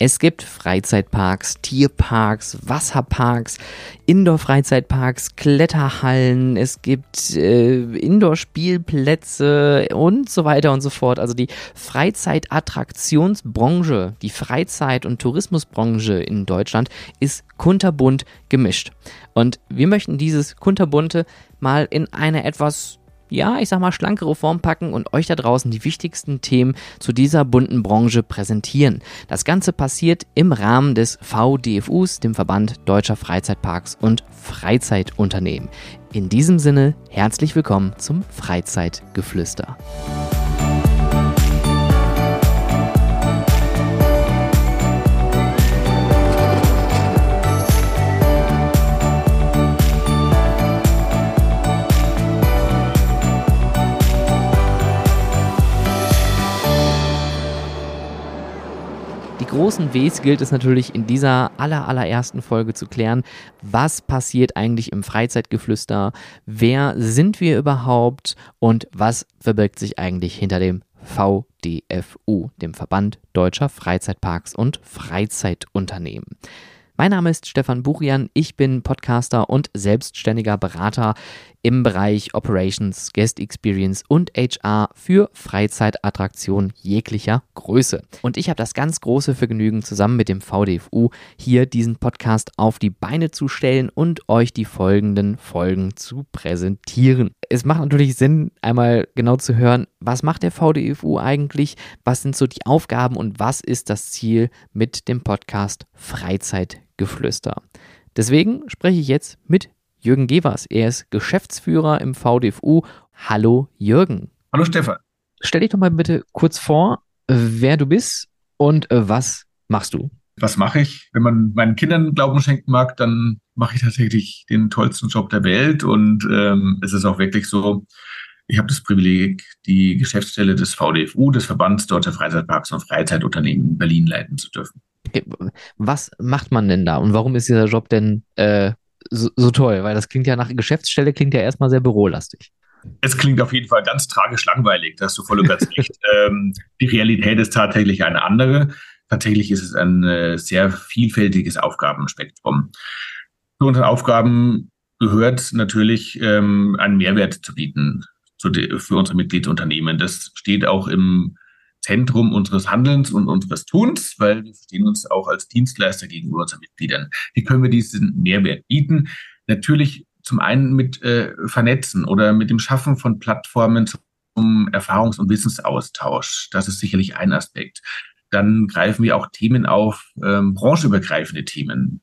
Es gibt Freizeitparks, Tierparks, Wasserparks, Indoor-Freizeitparks, Kletterhallen, es gibt äh, Indoor-Spielplätze und so weiter und so fort. Also die Freizeitattraktionsbranche, die Freizeit- und Tourismusbranche in Deutschland ist kunterbunt gemischt. Und wir möchten dieses kunterbunte mal in eine etwas ja, ich sag mal, schlankere Form packen und euch da draußen die wichtigsten Themen zu dieser bunten Branche präsentieren. Das Ganze passiert im Rahmen des VDFUs, dem Verband Deutscher Freizeitparks und Freizeitunternehmen. In diesem Sinne, herzlich willkommen zum Freizeitgeflüster. Großen Ws gilt es natürlich in dieser aller, allerersten Folge zu klären, was passiert eigentlich im Freizeitgeflüster, wer sind wir überhaupt? Und was verbirgt sich eigentlich hinter dem VDFU, dem Verband Deutscher Freizeitparks und Freizeitunternehmen. Mein Name ist Stefan Burian, ich bin Podcaster und selbstständiger Berater im Bereich Operations, Guest Experience und HR für Freizeitattraktionen jeglicher Größe. Und ich habe das ganz große Vergnügen, zusammen mit dem VDFU hier diesen Podcast auf die Beine zu stellen und euch die folgenden Folgen zu präsentieren. Es macht natürlich Sinn, einmal genau zu hören, was macht der VDFU eigentlich, was sind so die Aufgaben und was ist das Ziel mit dem Podcast Freizeit Geflüster. Deswegen spreche ich jetzt mit Jürgen Gevers. Er ist Geschäftsführer im VDFU. Hallo Jürgen. Hallo Stefan. Stell dich doch mal bitte kurz vor, wer du bist und äh, was machst du? Was mache ich? Wenn man meinen Kindern Glauben schenken mag, dann mache ich tatsächlich den tollsten Job der Welt. Und ähm, es ist auch wirklich so, ich habe das Privileg, die Geschäftsstelle des VDFU, des Verbands Deutscher Freizeitparks und Freizeitunternehmen in Berlin leiten zu dürfen. Was macht man denn da und warum ist dieser Job denn äh, so, so, toll? Weil das klingt ja nach Geschäftsstelle, klingt ja erstmal sehr bürolastig. Es klingt auf jeden Fall ganz tragisch langweilig, da hast du voll und ganz recht. ähm, die Realität ist tatsächlich eine andere. Tatsächlich ist es ein äh, sehr vielfältiges Aufgabenspektrum. Zu unseren Aufgaben gehört natürlich, ähm, einen Mehrwert zu bieten zu für unsere Mitgliedsunternehmen. Das steht auch im Zentrum unseres Handelns und unseres Tuns, weil wir verstehen uns auch als Dienstleister gegenüber unseren Mitgliedern. Wie können wir diesen Mehrwert bieten? Natürlich zum einen mit äh, Vernetzen oder mit dem Schaffen von Plattformen zum Erfahrungs- und Wissensaustausch. Das ist sicherlich ein Aspekt. Dann greifen wir auch Themen auf, ähm, branchenübergreifende Themen.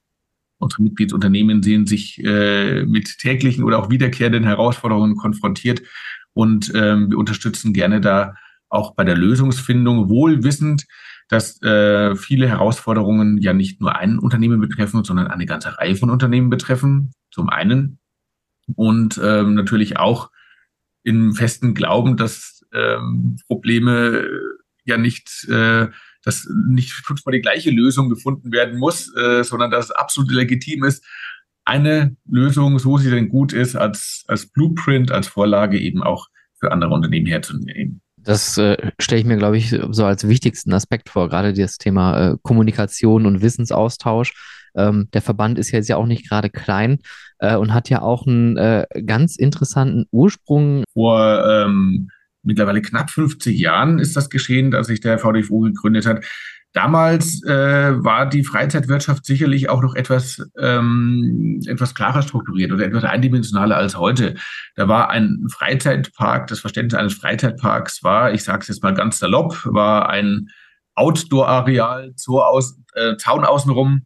Unsere Mitgliedsunternehmen sehen sich äh, mit täglichen oder auch wiederkehrenden Herausforderungen konfrontiert und ähm, wir unterstützen gerne da auch bei der Lösungsfindung, wohl wissend, dass äh, viele Herausforderungen ja nicht nur ein Unternehmen betreffen, sondern eine ganze Reihe von Unternehmen betreffen, zum einen. Und ähm, natürlich auch im festen Glauben, dass ähm, Probleme ja nicht, äh, dass nicht fünfmal die gleiche Lösung gefunden werden muss, äh, sondern dass es absolut legitim ist, eine Lösung, so sie denn gut ist, als, als Blueprint, als Vorlage eben auch für andere Unternehmen herzunehmen. Das äh, stelle ich mir, glaube ich, so als wichtigsten Aspekt vor, gerade das Thema äh, Kommunikation und Wissensaustausch. Ähm, der Verband ist jetzt ja auch nicht gerade klein äh, und hat ja auch einen äh, ganz interessanten Ursprung. Vor ähm, mittlerweile knapp 50 Jahren ist das geschehen, dass sich der VDFU gegründet hat. Damals äh, war die Freizeitwirtschaft sicherlich auch noch etwas, ähm, etwas klarer strukturiert oder etwas eindimensionaler als heute. Da war ein Freizeitpark, das Verständnis eines Freizeitparks war, ich sage es jetzt mal ganz salopp, war ein Outdoor-Areal, äh, Zaun außenrum,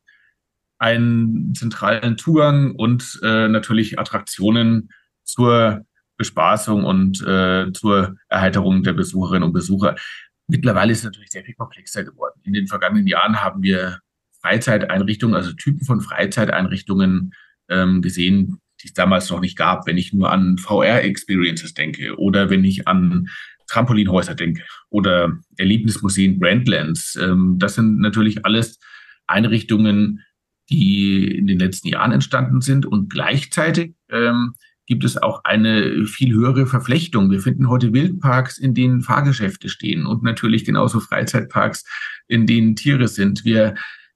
einen zentralen Zugang und äh, natürlich Attraktionen zur Bespaßung und äh, zur Erheiterung der Besucherinnen und Besucher. Mittlerweile ist es natürlich sehr viel komplexer geworden. In den vergangenen Jahren haben wir Freizeiteinrichtungen, also Typen von Freizeiteinrichtungen ähm, gesehen, die es damals noch nicht gab. Wenn ich nur an VR-Experiences denke oder wenn ich an Trampolinhäuser denke oder Erlebnismuseen, Brandlands. Ähm, das sind natürlich alles Einrichtungen, die in den letzten Jahren entstanden sind und gleichzeitig ähm, gibt es auch eine viel höhere Verflechtung. Wir finden heute Wildparks, in denen Fahrgeschäfte stehen und natürlich genauso Freizeitparks, in denen Tiere sind. Wir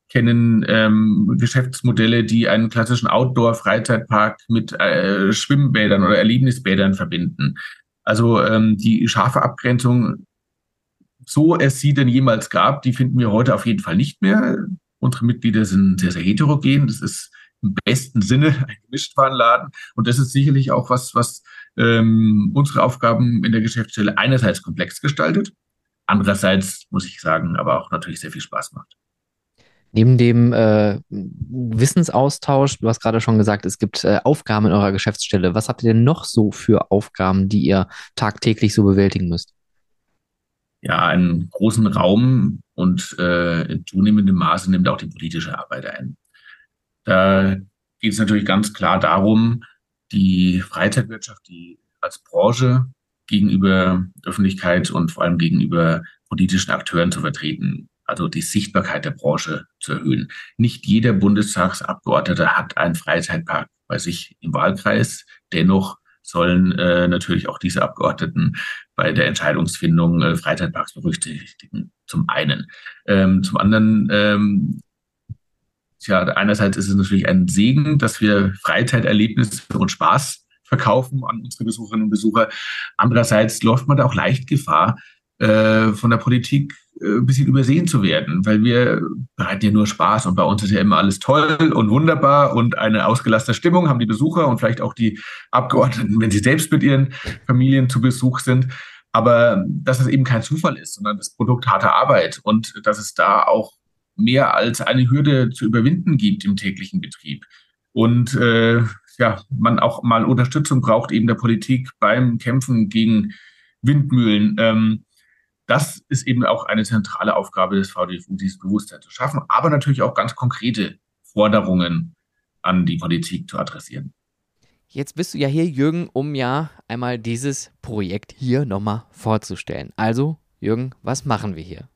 kennen ähm, Geschäftsmodelle, die einen klassischen Outdoor-Freizeitpark mit äh, Schwimmbädern oder Erlebnisbädern verbinden. Also ähm, die scharfe Abgrenzung, so es sie denn jemals gab, die finden wir heute auf jeden Fall nicht mehr. Unsere Mitglieder sind sehr, sehr heterogen. Das ist im besten Sinne ein Gemischtwarenladen. Und das ist sicherlich auch was, was ähm, unsere Aufgaben in der Geschäftsstelle einerseits komplex gestaltet, andererseits, muss ich sagen, aber auch natürlich sehr viel Spaß macht. Neben dem äh, Wissensaustausch, du hast gerade schon gesagt, es gibt äh, Aufgaben in eurer Geschäftsstelle. Was habt ihr denn noch so für Aufgaben, die ihr tagtäglich so bewältigen müsst? Ja, einen großen Raum und äh, in zunehmendem Maße nimmt auch die politische Arbeit ein. Da geht es natürlich ganz klar darum, die Freizeitwirtschaft, die als Branche gegenüber Öffentlichkeit und vor allem gegenüber politischen Akteuren zu vertreten also die Sichtbarkeit der Branche zu erhöhen. Nicht jeder Bundestagsabgeordnete hat einen Freizeitpark bei sich im Wahlkreis. Dennoch sollen äh, natürlich auch diese Abgeordneten bei der Entscheidungsfindung äh, Freizeitparks berücksichtigen. Zum einen. Ähm, zum anderen, ähm, ja, einerseits ist es natürlich ein Segen, dass wir Freizeiterlebnisse und Spaß verkaufen an unsere Besucherinnen und Besucher. Andererseits läuft man da auch leicht Gefahr, äh, von der Politik äh, ein bisschen übersehen zu werden, weil wir bereiten ja nur Spaß und bei uns ist ja immer alles toll und wunderbar und eine ausgelassene Stimmung haben die Besucher und vielleicht auch die Abgeordneten, wenn sie selbst mit ihren Familien zu Besuch sind. Aber dass es eben kein Zufall ist, sondern das Produkt harter Arbeit und dass es da auch mehr als eine Hürde zu überwinden gibt im täglichen Betrieb. Und äh, ja, man auch mal Unterstützung braucht eben der Politik beim Kämpfen gegen Windmühlen. Ähm, das ist eben auch eine zentrale Aufgabe des VDFU, dieses Bewusstsein zu schaffen, aber natürlich auch ganz konkrete Forderungen an die Politik zu adressieren. Jetzt bist du ja hier, Jürgen, um ja einmal dieses Projekt hier nochmal vorzustellen. Also, Jürgen, was machen wir hier?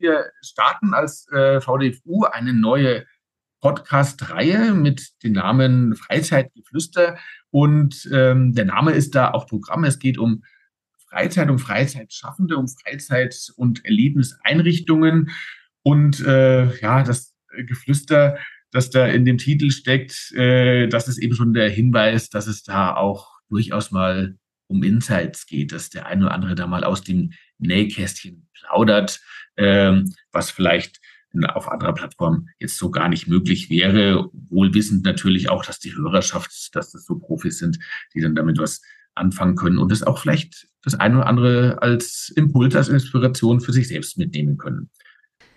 Wir starten als äh, VDFU eine neue Podcast-Reihe mit dem Namen Freizeitgeflüster. Und ähm, der Name ist da auch Programm. Es geht um Freizeit, um Freizeitschaffende, um Freizeit- und Erlebniseinrichtungen. Und äh, ja, das Geflüster, das da in dem Titel steckt, äh, das ist eben schon der Hinweis, dass es da auch durchaus mal um Insights geht, dass der eine oder andere da mal aus dem Nähkästchen plaudert, äh, was vielleicht auf anderer Plattform jetzt so gar nicht möglich wäre, wohl wissend natürlich auch, dass die Hörerschaft, dass das so Profis sind, die dann damit was anfangen können und es auch vielleicht das eine oder andere als Impuls, als Inspiration für sich selbst mitnehmen können.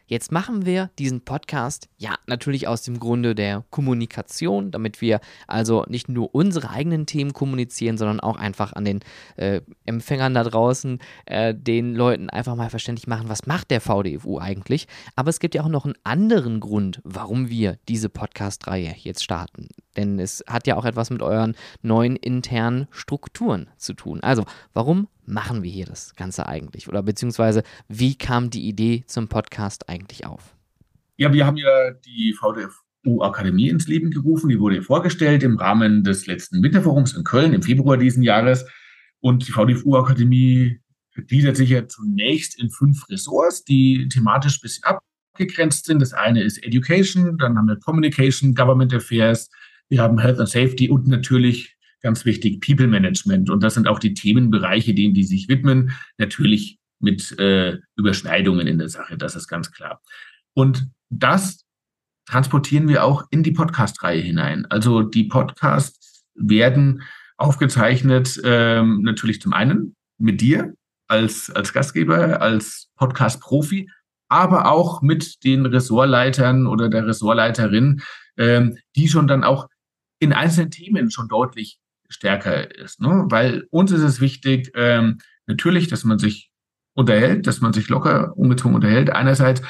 Jetzt machen wir diesen Podcast ja natürlich aus dem Grunde der Kommunikation, damit wir also nicht nur unsere eigenen Themen kommunizieren, sondern auch einfach an den äh, Empfängern da draußen, äh, den Leuten einfach mal verständlich machen, was macht der VDFU eigentlich. Aber es gibt ja auch noch einen anderen Grund, warum wir diese Podcast-Reihe jetzt starten. Denn es hat ja auch etwas mit euren neuen internen Strukturen zu tun. Also, warum machen wir hier das Ganze eigentlich? Oder beziehungsweise, wie kam die Idee zum Podcast eigentlich auf? Ja, wir haben ja die VDFU-Akademie ins Leben gerufen. Die wurde vorgestellt im Rahmen des letzten Winterforums in Köln im Februar diesen Jahres. Und die VDFU-Akademie gliedert sich ja zunächst in fünf Ressorts, die thematisch ein bisschen abgegrenzt sind. Das eine ist Education, dann haben wir Communication, Government Affairs, wir haben Health and Safety und natürlich ganz wichtig People Management. Und das sind auch die Themenbereiche, denen die sich widmen. Natürlich mit äh, Überschneidungen in der Sache, das ist ganz klar. Und das transportieren wir auch in die Podcast-Reihe hinein. Also die Podcasts werden aufgezeichnet, ähm, natürlich zum einen mit dir als, als Gastgeber, als Podcast-Profi, aber auch mit den Ressortleitern oder der Ressortleiterin, ähm, die schon dann auch in einzelnen Themen schon deutlich stärker ist. Ne? Weil uns ist es wichtig, ähm, natürlich, dass man sich unterhält, dass man sich locker ungezwungen unterhält einerseits,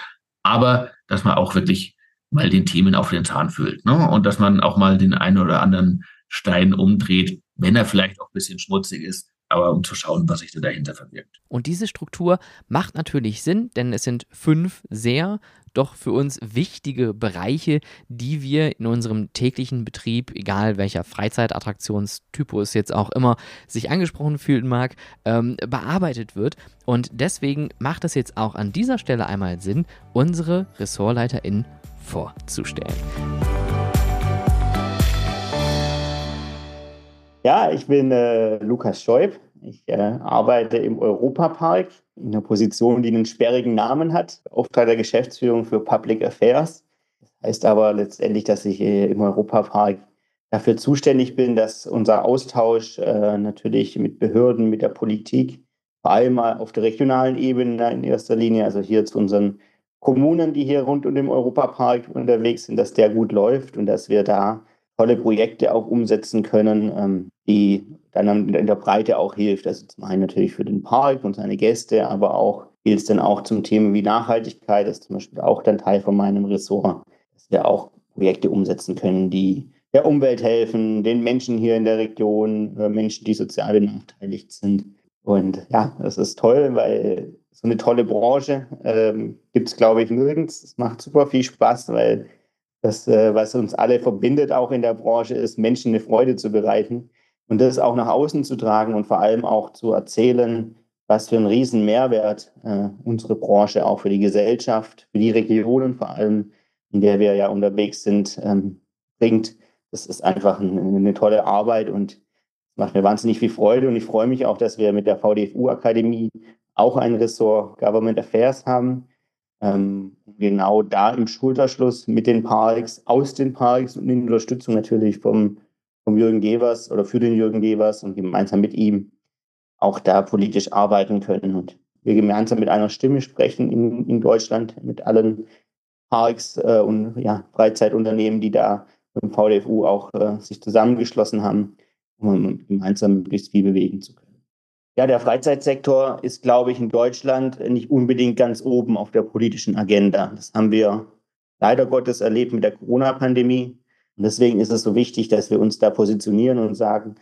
aber dass man auch wirklich mal den Themen auf den Zahn fühlt. Ne? Und dass man auch mal den einen oder anderen Stein umdreht, wenn er vielleicht auch ein bisschen schmutzig ist, aber um zu schauen, was sich da dahinter verbirgt. Und diese Struktur macht natürlich Sinn, denn es sind fünf sehr doch für uns wichtige Bereiche, die wir in unserem täglichen Betrieb, egal welcher Freizeitattraktionstypus jetzt auch immer sich angesprochen fühlen mag, ähm, bearbeitet wird. Und deswegen macht es jetzt auch an dieser Stelle einmal Sinn, unsere RessortleiterInnen vorzustellen. Ja, ich bin äh, Lukas Scheub. Ich äh, arbeite im Europapark in einer Position, die einen sperrigen Namen hat, Auftrag der Geschäftsführung für Public Affairs. Das heißt aber letztendlich, dass ich äh, im Europapark dafür zuständig bin, dass unser Austausch äh, natürlich mit Behörden, mit der Politik, vor allem auf der regionalen Ebene in erster Linie, also hier zu unseren Kommunen, die hier rund um den Europapark unterwegs sind, dass der gut läuft und dass wir da tolle Projekte auch umsetzen können, ähm, die dann in der Breite auch hilft. Also zum einen natürlich für den Park und seine Gäste, aber auch gilt es dann auch zum Thema wie Nachhaltigkeit, das ist zum Beispiel auch dann Teil von meinem Ressort, dass wir auch Projekte umsetzen können, die der Umwelt helfen, den Menschen hier in der Region, äh, Menschen, die sozial benachteiligt sind. Und ja, das ist toll, weil so eine tolle Branche ähm, gibt es, glaube ich, nirgends. Es macht super viel Spaß, weil das, äh, was uns alle verbindet, auch in der Branche, ist, Menschen eine Freude zu bereiten und das auch nach außen zu tragen und vor allem auch zu erzählen, was für einen riesen Mehrwert äh, unsere Branche auch für die Gesellschaft, für die Regionen vor allem, in der wir ja unterwegs sind, ähm, bringt. Das ist einfach eine, eine tolle Arbeit und macht mir wahnsinnig viel Freude und ich freue mich auch, dass wir mit der VDFU-Akademie auch ein Ressort Government Affairs haben, ähm, genau da im Schulterschluss mit den Parks, aus den Parks und in Unterstützung natürlich vom, vom Jürgen Gevers oder für den Jürgen Gevers und gemeinsam mit ihm auch da politisch arbeiten können und wir gemeinsam mit einer Stimme sprechen in, in Deutschland, mit allen Parks äh, und ja, Freizeitunternehmen, die da mit dem VDFU auch äh, sich zusammengeschlossen haben, um gemeinsam möglichst viel bewegen zu können. Ja, der Freizeitsektor ist, glaube ich, in Deutschland nicht unbedingt ganz oben auf der politischen Agenda. Das haben wir leider Gottes erlebt mit der Corona-Pandemie. Und deswegen ist es so wichtig, dass wir uns da positionieren und sagen,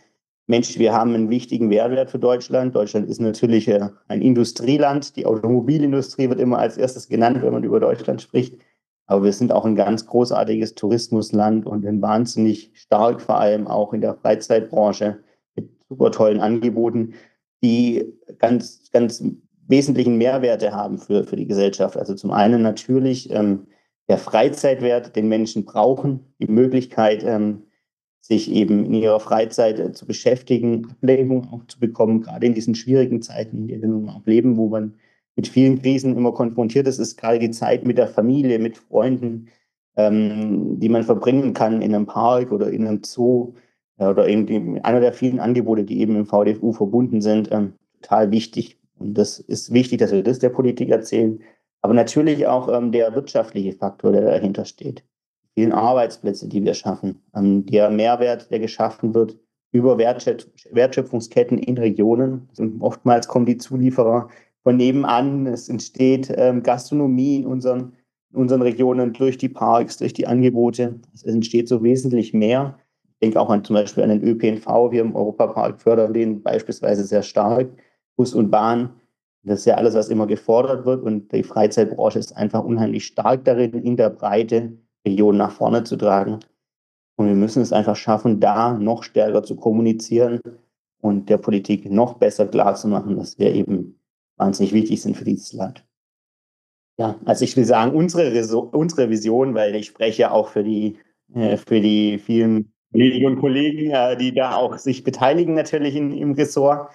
Mensch, wir haben einen wichtigen Mehrwert für Deutschland. Deutschland ist natürlich äh, ein Industrieland. Die Automobilindustrie wird immer als erstes genannt, wenn man über Deutschland spricht. Aber wir sind auch ein ganz großartiges Tourismusland und ein wahnsinnig stark, vor allem auch in der Freizeitbranche mit super tollen Angeboten die ganz, ganz wesentlichen Mehrwerte haben für, für die Gesellschaft. Also zum einen natürlich ähm, der Freizeitwert, den Menschen brauchen, die Möglichkeit, ähm, sich eben in ihrer Freizeit äh, zu beschäftigen, Ablenkung auch zu bekommen, gerade in diesen schwierigen Zeiten, in denen wir nun auch leben, wo man mit vielen Krisen immer konfrontiert ist, ist gerade die Zeit mit der Familie, mit Freunden, ähm, die man verbringen kann in einem Park oder in einem Zoo, oder eben einer der vielen Angebote, die eben im VDFU verbunden sind, ähm, total wichtig. Und das ist wichtig, dass wir das der Politik erzählen. Aber natürlich auch ähm, der wirtschaftliche Faktor, der dahinter steht. Die vielen Arbeitsplätze, die wir schaffen, ähm, der Mehrwert, der geschaffen wird über Wertschöpf Wertschöpfungsketten in Regionen. Und oftmals kommen die Zulieferer von nebenan. Es entsteht ähm, Gastronomie in unseren, in unseren Regionen durch die Parks, durch die Angebote. Es entsteht so wesentlich mehr denke auch an zum Beispiel an den ÖPNV. Wir im Europapark fördern den beispielsweise sehr stark. Bus und Bahn. Das ist ja alles, was immer gefordert wird. Und die Freizeitbranche ist einfach unheimlich stark darin, in der Breite Regionen nach vorne zu tragen. Und wir müssen es einfach schaffen, da noch stärker zu kommunizieren und der Politik noch besser klarzumachen, dass wir eben wahnsinnig wichtig sind für dieses Land. Ja, also ich will sagen, unsere, unsere Vision, weil ich spreche auch für die, äh, für die vielen Kolleginnen und Kollegen, äh, die da auch sich beteiligen natürlich in, im Ressort.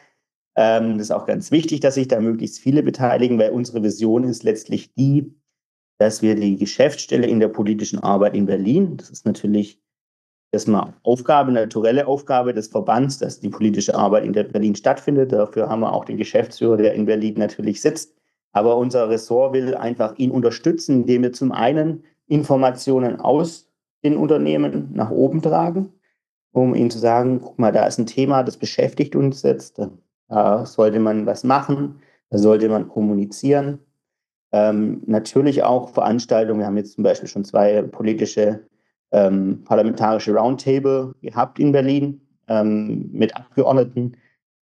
Ähm, das ist auch ganz wichtig, dass sich da möglichst viele beteiligen, weil unsere Vision ist letztlich die, dass wir die Geschäftsstelle in der politischen Arbeit in Berlin, das ist natürlich erstmal Aufgabe, naturelle Aufgabe des Verbands, dass die politische Arbeit in Berlin stattfindet. Dafür haben wir auch den Geschäftsführer, der in Berlin natürlich sitzt. Aber unser Ressort will einfach ihn unterstützen, indem wir zum einen Informationen aus den Unternehmen nach oben tragen, um ihnen zu sagen, guck mal, da ist ein Thema, das beschäftigt uns jetzt, da sollte man was machen, da sollte man kommunizieren. Ähm, natürlich auch Veranstaltungen, wir haben jetzt zum Beispiel schon zwei politische ähm, parlamentarische Roundtable gehabt in Berlin ähm, mit Abgeordneten,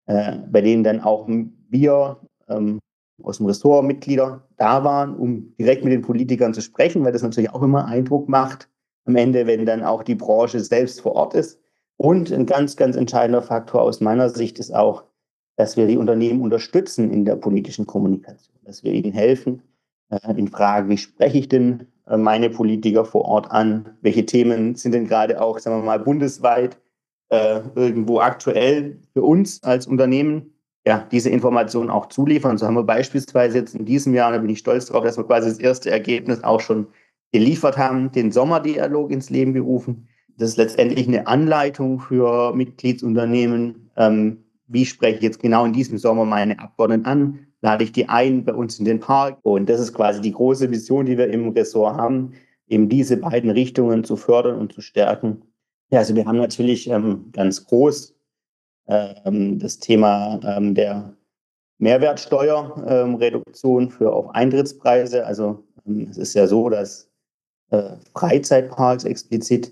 äh, bei denen dann auch wir ähm, aus dem Ressort Mitglieder da waren, um direkt mit den Politikern zu sprechen, weil das natürlich auch immer Eindruck macht am Ende, wenn dann auch die Branche selbst vor Ort ist. Und ein ganz, ganz entscheidender Faktor aus meiner Sicht ist auch, dass wir die Unternehmen unterstützen in der politischen Kommunikation, dass wir ihnen helfen äh, in Fragen, wie spreche ich denn äh, meine Politiker vor Ort an, welche Themen sind denn gerade auch, sagen wir mal, bundesweit äh, irgendwo aktuell für uns als Unternehmen ja, diese Informationen auch zuliefern. So haben wir beispielsweise jetzt in diesem Jahr, da bin ich stolz darauf, dass wir quasi das erste Ergebnis auch schon geliefert haben, den Sommerdialog ins Leben gerufen. Das ist letztendlich eine Anleitung für Mitgliedsunternehmen. Ähm, wie spreche ich jetzt genau in diesem Sommer meine Abgeordneten an? Lade ich die ein bei uns in den Park? Und das ist quasi die große Vision, die wir im Ressort haben, eben diese beiden Richtungen zu fördern und zu stärken. Ja, also wir haben natürlich ähm, ganz groß ähm, das Thema ähm, der Mehrwertsteuerreduktion ähm, für auf Eintrittspreise. Also ähm, es ist ja so, dass äh, Freizeitparks explizit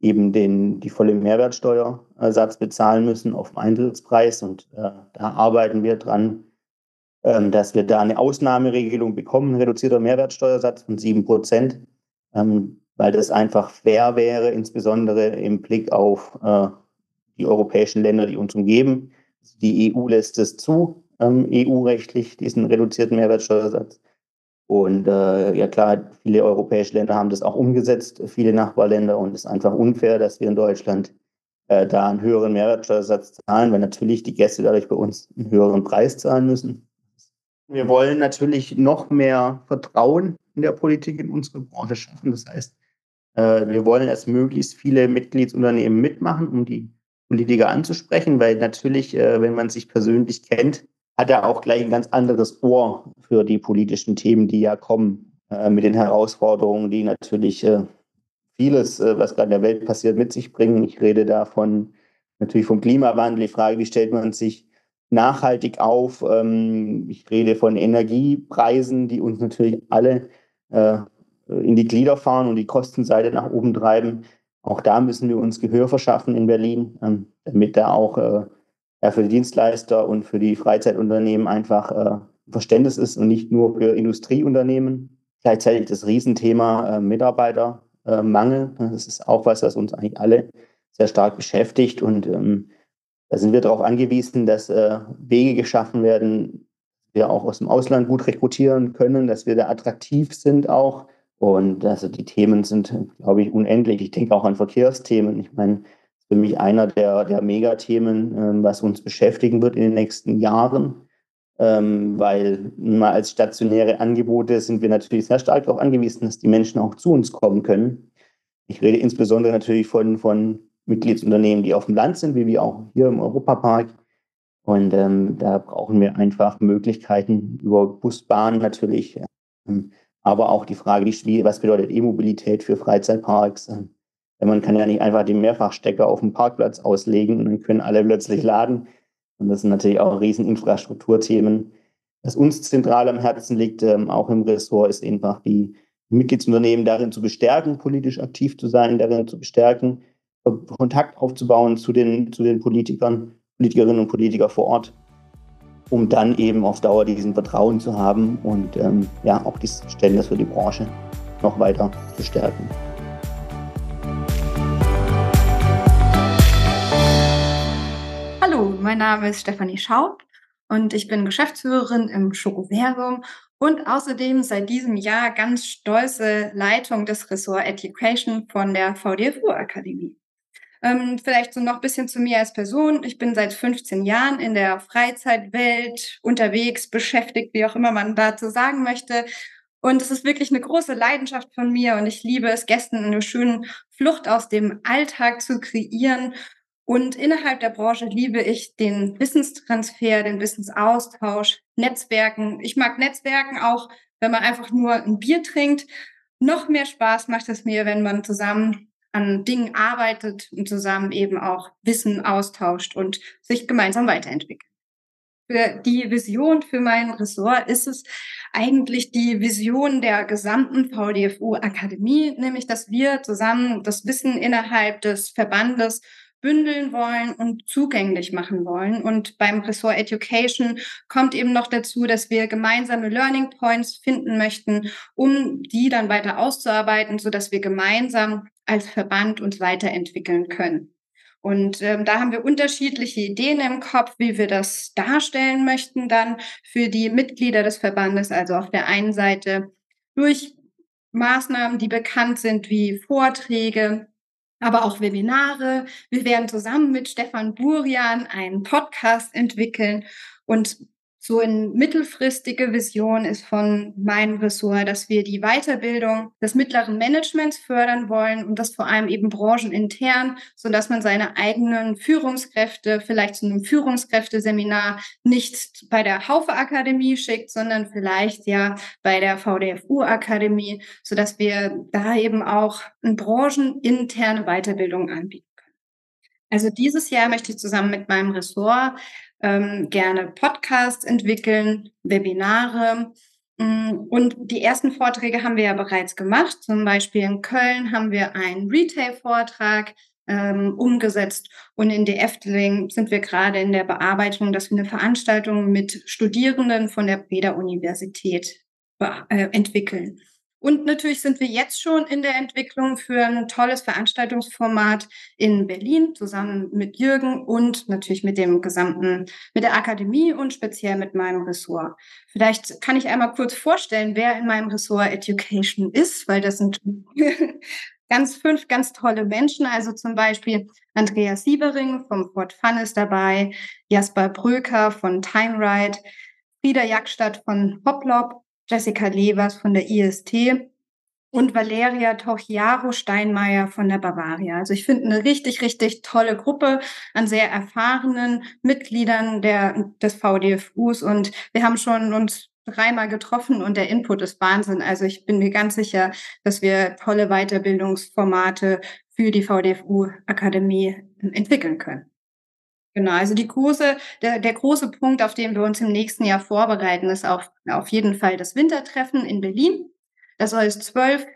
eben den, die volle Mehrwertsteuersatz bezahlen müssen auf dem Eintrittspreis. Und äh, da arbeiten wir dran, ähm, dass wir da eine Ausnahmeregelung bekommen, reduzierter Mehrwertsteuersatz von 7 Prozent, ähm, weil das einfach fair wäre, insbesondere im Blick auf äh, die europäischen Länder, die uns umgeben. Die EU lässt es zu, ähm, EU-rechtlich, diesen reduzierten Mehrwertsteuersatz. Und äh, ja klar, viele europäische Länder haben das auch umgesetzt, viele Nachbarländer. Und es ist einfach unfair, dass wir in Deutschland äh, da einen höheren Mehrwertsteuersatz zahlen, weil natürlich die Gäste dadurch bei uns einen höheren Preis zahlen müssen. Wir wollen natürlich noch mehr Vertrauen in der Politik in unsere Branche schaffen. Das heißt, äh, wir wollen, dass möglichst viele Mitgliedsunternehmen mitmachen, um die Politiker anzusprechen, weil natürlich, äh, wenn man sich persönlich kennt, hat er auch gleich ein ganz anderes Ohr für die politischen Themen, die ja kommen, äh, mit den Herausforderungen, die natürlich äh, vieles, äh, was gerade in der Welt passiert, mit sich bringen. Ich rede davon natürlich vom Klimawandel, die Frage, wie stellt man sich nachhaltig auf? Ähm, ich rede von Energiepreisen, die uns natürlich alle äh, in die Glieder fahren und die Kostenseite nach oben treiben. Auch da müssen wir uns Gehör verschaffen in Berlin, ähm, damit da auch äh, ja, für die Dienstleister und für die Freizeitunternehmen einfach äh, Verständnis ist und nicht nur für Industrieunternehmen. Gleichzeitig das Riesenthema äh, Mitarbeitermangel. das ist auch was, was uns eigentlich alle sehr stark beschäftigt. Und ähm, da sind wir darauf angewiesen, dass äh, Wege geschaffen werden, wir auch aus dem Ausland gut rekrutieren können, dass wir da attraktiv sind auch und also die Themen sind, glaube ich, unendlich. Ich denke auch an Verkehrsthemen. Ich meine, für mich einer der, der Megathemen, ähm, was uns beschäftigen wird in den nächsten Jahren. Ähm, weil mal als stationäre Angebote sind wir natürlich sehr stark darauf angewiesen, dass die Menschen auch zu uns kommen können. Ich rede insbesondere natürlich von, von Mitgliedsunternehmen, die auf dem Land sind, wie wir auch hier im Europapark. Und ähm, da brauchen wir einfach Möglichkeiten über Busbahnen natürlich, ähm, aber auch die Frage, die, was bedeutet E-Mobilität für Freizeitparks? Man kann ja nicht einfach den Mehrfachstecker auf dem Parkplatz auslegen und dann können alle plötzlich laden. Und das sind natürlich auch riesen Infrastrukturthemen. Was uns zentral am Herzen liegt, ähm, auch im Ressort, ist einfach die Mitgliedsunternehmen darin zu bestärken, politisch aktiv zu sein, darin zu bestärken, Kontakt aufzubauen zu den, zu den Politikern, Politikerinnen und Politikern vor Ort um dann eben auf Dauer diesen Vertrauen zu haben und ähm, ja auch dieses Verständnis für die Branche noch weiter zu stärken. Mein Name ist Stefanie Schaub und ich bin Geschäftsführerin im Schokoversum und außerdem seit diesem Jahr ganz stolze Leitung des Ressort Education von der VDFU Akademie. Ähm, vielleicht so noch ein bisschen zu mir als Person. Ich bin seit 15 Jahren in der Freizeitwelt unterwegs, beschäftigt, wie auch immer man dazu sagen möchte. Und es ist wirklich eine große Leidenschaft von mir und ich liebe es, Gästen eine schöne Flucht aus dem Alltag zu kreieren. Und innerhalb der Branche liebe ich den Wissenstransfer, den Wissensaustausch, Netzwerken. Ich mag Netzwerken auch, wenn man einfach nur ein Bier trinkt. Noch mehr Spaß macht es mir, wenn man zusammen an Dingen arbeitet und zusammen eben auch Wissen austauscht und sich gemeinsam weiterentwickelt. Für die Vision für mein Ressort ist es eigentlich die Vision der gesamten VDFU Akademie, nämlich dass wir zusammen das Wissen innerhalb des Verbandes bündeln wollen und zugänglich machen wollen. Und beim Ressort Education kommt eben noch dazu, dass wir gemeinsame Learning Points finden möchten, um die dann weiter auszuarbeiten, sodass wir gemeinsam als Verband uns weiterentwickeln können. Und ähm, da haben wir unterschiedliche Ideen im Kopf, wie wir das darstellen möchten dann für die Mitglieder des Verbandes. Also auf der einen Seite durch Maßnahmen, die bekannt sind wie Vorträge, aber auch Webinare. Wir werden zusammen mit Stefan Burian einen Podcast entwickeln und so in mittelfristige Vision ist von meinem Ressort, dass wir die Weiterbildung des mittleren Managements fördern wollen und das vor allem eben branchenintern, so dass man seine eigenen Führungskräfte vielleicht zu einem Führungskräfteseminar nicht bei der Haufe Akademie schickt, sondern vielleicht ja bei der VDFU Akademie, so dass wir da eben auch eine brancheninterne Weiterbildung anbieten können. Also dieses Jahr möchte ich zusammen mit meinem Ressort ähm, gerne Podcasts entwickeln, Webinare. Mm, und die ersten Vorträge haben wir ja bereits gemacht. Zum Beispiel in Köln haben wir einen Retail-Vortrag ähm, umgesetzt und in der Efteling sind wir gerade in der Bearbeitung, dass wir eine Veranstaltung mit Studierenden von der Breda Universität äh, entwickeln. Und natürlich sind wir jetzt schon in der Entwicklung für ein tolles Veranstaltungsformat in Berlin zusammen mit Jürgen und natürlich mit dem gesamten, mit der Akademie und speziell mit meinem Ressort. Vielleicht kann ich einmal kurz vorstellen, wer in meinem Ressort Education ist, weil das sind ganz fünf ganz tolle Menschen. Also zum Beispiel Andreas Siebering vom Fort Fun ist dabei, Jasper Bröker von Time Ride, Frieda Jackstadt von Hoplop, Jessica Levers von der IST und Valeria Tochiaro Steinmeier von der Bavaria. Also ich finde eine richtig, richtig tolle Gruppe an sehr erfahrenen Mitgliedern der, des VDFUs und wir haben schon uns dreimal getroffen und der Input ist Wahnsinn. Also ich bin mir ganz sicher, dass wir tolle Weiterbildungsformate für die VDFU Akademie entwickeln können. Genau, also die große, der, der große Punkt, auf den wir uns im nächsten Jahr vorbereiten, ist auf, auf jeden Fall das Wintertreffen in Berlin. Da soll es zwölf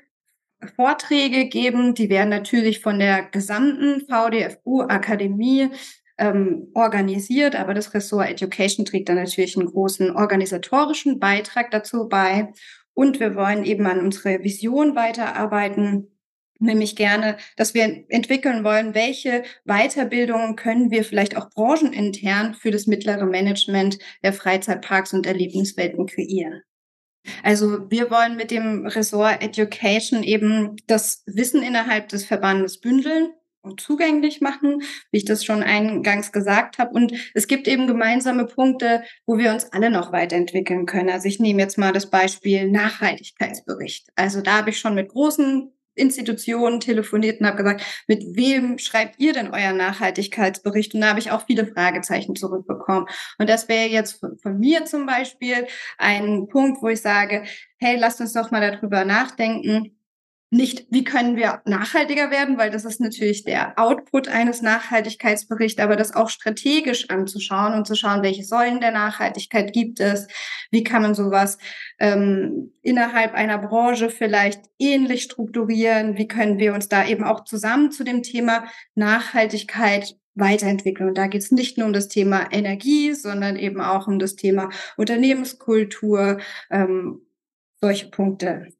Vorträge geben. Die werden natürlich von der gesamten VDFU-Akademie ähm, organisiert, aber das Ressort Education trägt da natürlich einen großen organisatorischen Beitrag dazu bei. Und wir wollen eben an unsere Vision weiterarbeiten nämlich gerne, dass wir entwickeln wollen, welche Weiterbildungen können wir vielleicht auch branchenintern für das mittlere Management der Freizeitparks und Erlebniswelten kreieren. Also wir wollen mit dem Ressort Education eben das Wissen innerhalb des Verbandes bündeln und zugänglich machen, wie ich das schon eingangs gesagt habe. Und es gibt eben gemeinsame Punkte, wo wir uns alle noch weiterentwickeln können. Also ich nehme jetzt mal das Beispiel Nachhaltigkeitsbericht. Also da habe ich schon mit großen Institutionen telefoniert und habe gesagt, mit wem schreibt ihr denn euer Nachhaltigkeitsbericht? Und da habe ich auch viele Fragezeichen zurückbekommen. Und das wäre jetzt von, von mir zum Beispiel ein Punkt, wo ich sage, hey, lasst uns doch mal darüber nachdenken nicht, wie können wir nachhaltiger werden, weil das ist natürlich der Output eines Nachhaltigkeitsberichts, aber das auch strategisch anzuschauen und zu schauen, welche Säulen der Nachhaltigkeit gibt es, wie kann man sowas ähm, innerhalb einer Branche vielleicht ähnlich strukturieren, wie können wir uns da eben auch zusammen zu dem Thema Nachhaltigkeit weiterentwickeln. Und da geht es nicht nur um das Thema Energie, sondern eben auch um das Thema Unternehmenskultur, ähm, solche Punkte.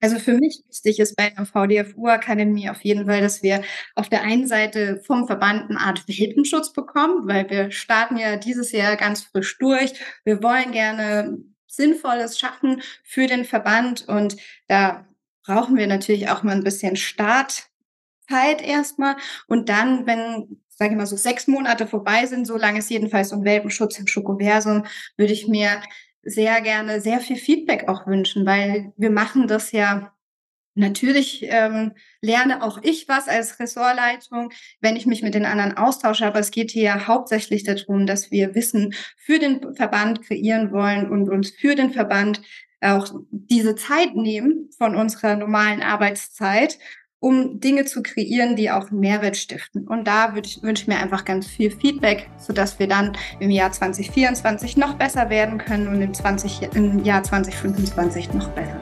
Also für mich wichtig ist bei der VDFU-Akademie auf jeden Fall, dass wir auf der einen Seite vom Verband eine Art Welpenschutz bekommen, weil wir starten ja dieses Jahr ganz frisch durch. Wir wollen gerne Sinnvolles schaffen für den Verband und da brauchen wir natürlich auch mal ein bisschen Startzeit erstmal und dann, wenn sage ich mal so sechs Monate vorbei sind, so lange ist jedenfalls so ein Welpenschutz im Schokoversum, würde ich mir sehr gerne sehr viel Feedback auch wünschen, weil wir machen das ja Natürlich ähm, lerne auch ich was als Ressortleitung, wenn ich mich mit den anderen austausche, aber es geht hier hauptsächlich darum, dass wir Wissen für den Verband kreieren wollen und uns für den Verband auch diese Zeit nehmen von unserer normalen Arbeitszeit um Dinge zu kreieren, die auch Mehrwert stiften. Und da wünsche ich mir einfach ganz viel Feedback, sodass wir dann im Jahr 2024 noch besser werden können und im, 20, im Jahr 2025 noch besser.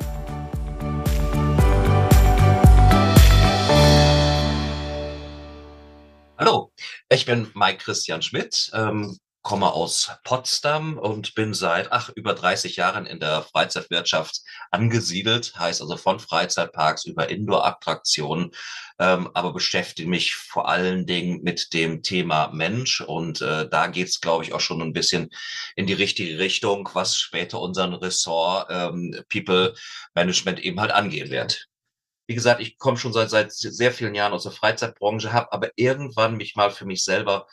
Hallo, Ich bin Mike Christian Schmidt, ähm, komme aus Potsdam und bin seit ach, über 30 Jahren in der Freizeitwirtschaft angesiedelt, heißt also von Freizeitparks über Indoor-Attraktionen, ähm, aber beschäftige mich vor allen Dingen mit dem Thema Mensch und äh, da geht es, glaube ich, auch schon ein bisschen in die richtige Richtung, was später unseren Ressort ähm, People Management eben halt angehen wird. Wie gesagt, ich komme schon seit, seit sehr vielen Jahren aus der Freizeitbranche, habe aber irgendwann mich mal für mich selber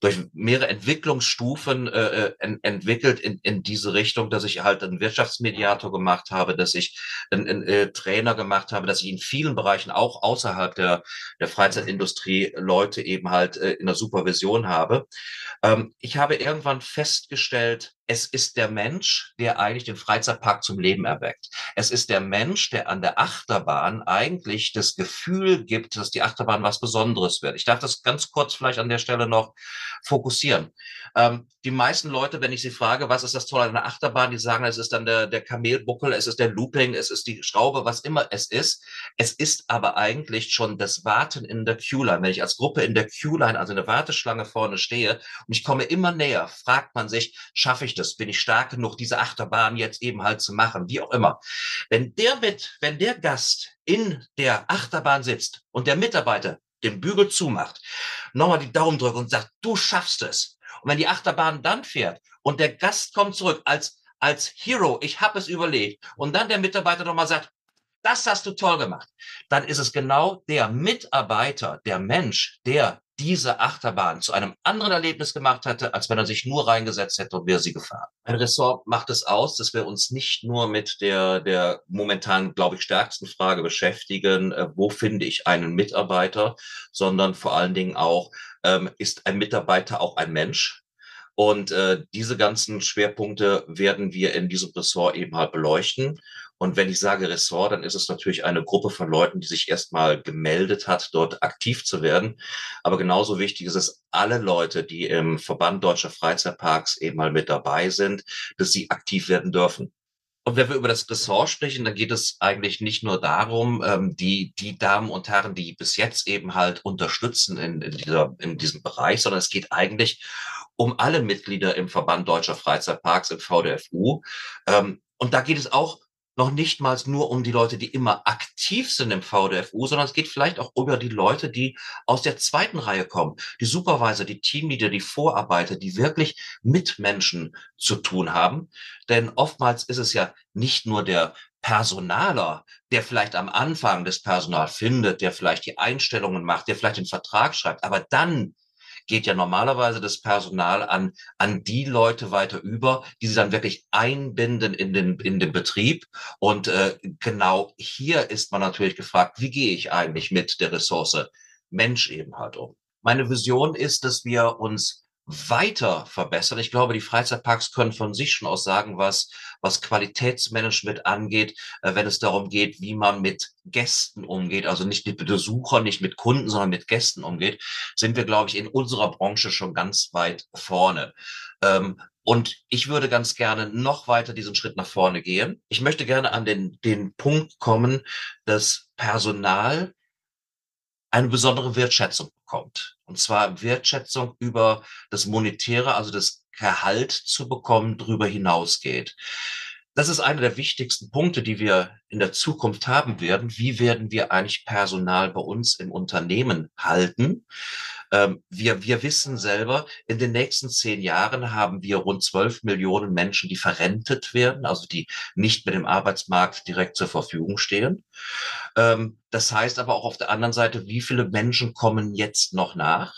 durch mehrere Entwicklungsstufen äh, äh en, entwickelt in, in diese Richtung, dass ich halt einen Wirtschaftsmediator gemacht habe, dass ich einen, einen äh, Trainer gemacht habe, dass ich in vielen Bereichen auch außerhalb der, der Freizeitindustrie Leute eben halt äh, in der Supervision habe. Ähm, ich habe irgendwann festgestellt, es ist der Mensch, der eigentlich den Freizeitpark zum Leben erweckt. Es ist der Mensch, der an der Achterbahn eigentlich das Gefühl gibt, dass die Achterbahn was Besonderes wird. Ich darf das ganz kurz vielleicht an der Stelle noch fokussieren. Ähm, die meisten Leute, wenn ich sie frage, was ist das Tolle an der Achterbahn, die sagen, es ist dann der, der Kamelbuckel, es ist der Looping, es ist die Schraube, was immer es ist. Es ist aber eigentlich schon das Warten in der Q-Line. Wenn ich als Gruppe in der Q-Line, also in der Warteschlange vorne stehe und ich komme immer näher, fragt man sich, schaffe ich das? Bin ich stark genug, diese Achterbahn jetzt eben halt zu machen? Wie auch immer. Wenn der mit, wenn der Gast in der Achterbahn sitzt und der Mitarbeiter den Bügel zumacht, nochmal die Daumen drückt und sagt, du schaffst es. Und wenn die Achterbahn dann fährt und der Gast kommt zurück als, als Hero, ich habe es überlegt, und dann der Mitarbeiter nochmal sagt, das hast du toll gemacht, dann ist es genau der Mitarbeiter, der Mensch, der diese Achterbahn zu einem anderen Erlebnis gemacht hätte, als wenn er sich nur reingesetzt hätte und wäre sie gefahren. Ein Ressort macht es aus, dass wir uns nicht nur mit der, der momentan, glaube ich, stärksten Frage beschäftigen, äh, wo finde ich einen Mitarbeiter, sondern vor allen Dingen auch, ähm, ist ein Mitarbeiter auch ein Mensch? Und äh, diese ganzen Schwerpunkte werden wir in diesem Ressort eben halt beleuchten. Und wenn ich sage Ressort, dann ist es natürlich eine Gruppe von Leuten, die sich erstmal gemeldet hat, dort aktiv zu werden. Aber genauso wichtig ist es, alle Leute, die im Verband Deutscher Freizeitparks eben mal mit dabei sind, dass sie aktiv werden dürfen. Und wenn wir über das Ressort sprechen, dann geht es eigentlich nicht nur darum, ähm, die, die Damen und Herren, die bis jetzt eben halt unterstützen in, in, dieser, in diesem Bereich, sondern es geht eigentlich um alle Mitglieder im Verband Deutscher Freizeitparks, im VDFU. Ähm, und da geht es auch noch nicht mal nur um die Leute, die immer aktiv sind im VDFU, sondern es geht vielleicht auch über die Leute, die aus der zweiten Reihe kommen. Die Supervisor, die Teamleader, die Vorarbeiter, die wirklich mit Menschen zu tun haben. Denn oftmals ist es ja nicht nur der Personaler, der vielleicht am Anfang das Personal findet, der vielleicht die Einstellungen macht, der vielleicht den Vertrag schreibt, aber dann geht ja normalerweise das Personal an, an die Leute weiter über, die sie dann wirklich einbinden in den, in den Betrieb. Und äh, genau hier ist man natürlich gefragt, wie gehe ich eigentlich mit der Ressource Mensch eben halt um? Meine Vision ist, dass wir uns weiter verbessern. Ich glaube, die Freizeitparks können von sich schon aus sagen, was, was Qualitätsmanagement angeht, äh, wenn es darum geht, wie man mit Gästen umgeht, also nicht mit Besuchern, nicht mit Kunden, sondern mit Gästen umgeht, sind wir, glaube ich, in unserer Branche schon ganz weit vorne. Ähm, und ich würde ganz gerne noch weiter diesen Schritt nach vorne gehen. Ich möchte gerne an den, den Punkt kommen, dass Personal eine besondere Wertschätzung bekommt. Und zwar Wertschätzung über das Monetäre, also das Gehalt zu bekommen, darüber hinausgeht. Das ist einer der wichtigsten Punkte, die wir in der Zukunft haben werden. Wie werden wir eigentlich Personal bei uns im Unternehmen halten? Ähm, wir, wir wissen selber, in den nächsten zehn Jahren haben wir rund zwölf Millionen Menschen, die verrentet werden, also die nicht mit dem Arbeitsmarkt direkt zur Verfügung stehen. Ähm, das heißt aber auch auf der anderen Seite, wie viele Menschen kommen jetzt noch nach?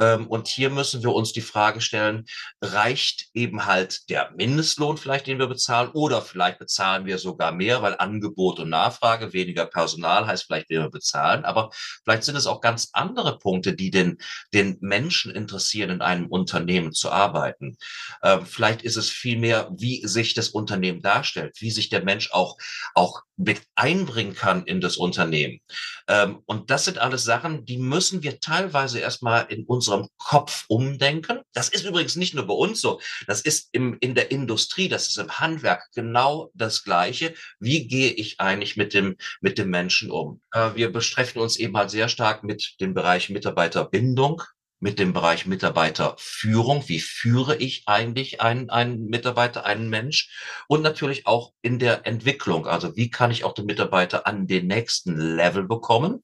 Ähm, und hier müssen wir uns die Frage stellen, reicht eben halt der Mindestlohn vielleicht, den wir bezahlen, oder vielleicht bezahlen wir sogar mehr, weil Angebot und Nachfrage, weniger Personal heißt vielleicht weniger bezahlen, aber vielleicht sind es auch ganz andere Punkte, die den, den Menschen interessieren, in einem Unternehmen zu arbeiten. Ähm, vielleicht ist es vielmehr, wie sich das Unternehmen darstellt, wie sich der Mensch auch, auch mit einbringen kann in das Unternehmen. Ähm, und das sind alles Sachen, die müssen wir teilweise erstmal in unserem Kopf umdenken. Das ist übrigens nicht nur bei uns so. Das ist im, in der Industrie, das ist im Handwerk genau das Gleiche. Wie gehe ich eigentlich mit dem, mit dem Menschen um? Äh, wir beschäftigen uns eben halt sehr stark mit dem Bereich Mitarbeiterbindung. Mit dem Bereich Mitarbeiterführung. Wie führe ich eigentlich einen, einen Mitarbeiter, einen Mensch? Und natürlich auch in der Entwicklung. Also wie kann ich auch den Mitarbeiter an den nächsten Level bekommen?